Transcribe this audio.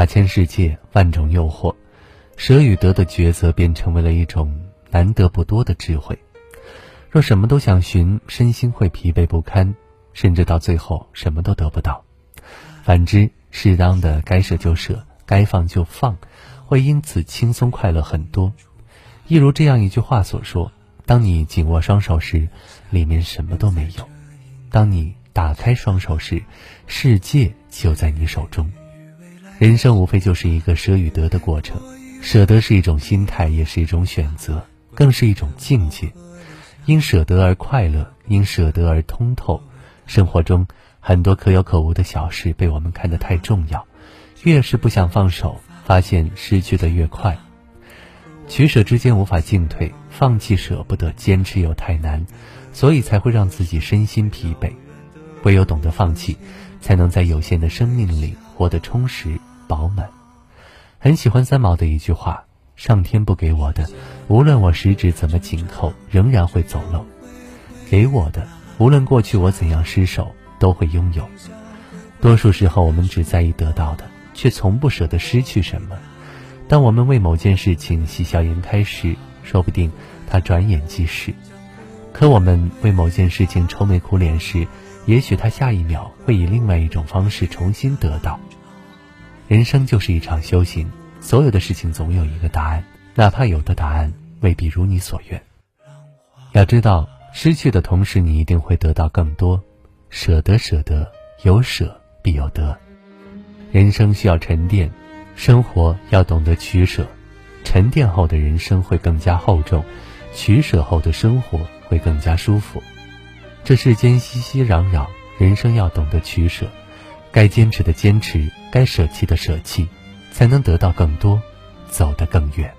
大千世界，万种诱惑，舍与得的抉择便成为了一种难得不多的智慧。若什么都想寻，身心会疲惫不堪，甚至到最后什么都得不到。反之，适当的该舍就舍，该放就放，会因此轻松快乐很多。一如这样一句话所说：“当你紧握双手时，里面什么都没有；当你打开双手时，世界就在你手中。”人生无非就是一个舍与得的过程，舍得是一种心态，也是一种选择，更是一种境界。因舍得而快乐，因舍得而通透。生活中很多可有可无的小事被我们看得太重要，越是不想放手，发现失去的越快。取舍之间无法进退，放弃舍不得，坚持又太难，所以才会让自己身心疲惫。唯有懂得放弃，才能在有限的生命里活得充实饱满。很喜欢三毛的一句话：“上天不给我的，无论我十指怎么紧扣，仍然会走漏；给我的，无论过去我怎样失手，都会拥有。”多数时候，我们只在意得到的，却从不舍得失去什么。当我们为某件事情喜笑颜开时，说不定它转眼即逝；可我们为某件事情愁眉苦脸时，也许它下一秒会以另外一种方式重新得到。人生就是一场修行，所有的事情总有一个答案，哪怕有的答案未必如你所愿。要知道，失去的同时，你一定会得到更多。舍得，舍得，有舍必有得。人生需要沉淀。生活要懂得取舍，沉淀后的人生会更加厚重，取舍后的生活会更加舒服。这世间熙熙攘攘，人生要懂得取舍，该坚持的坚持，该舍弃的舍弃，才能得到更多，走得更远。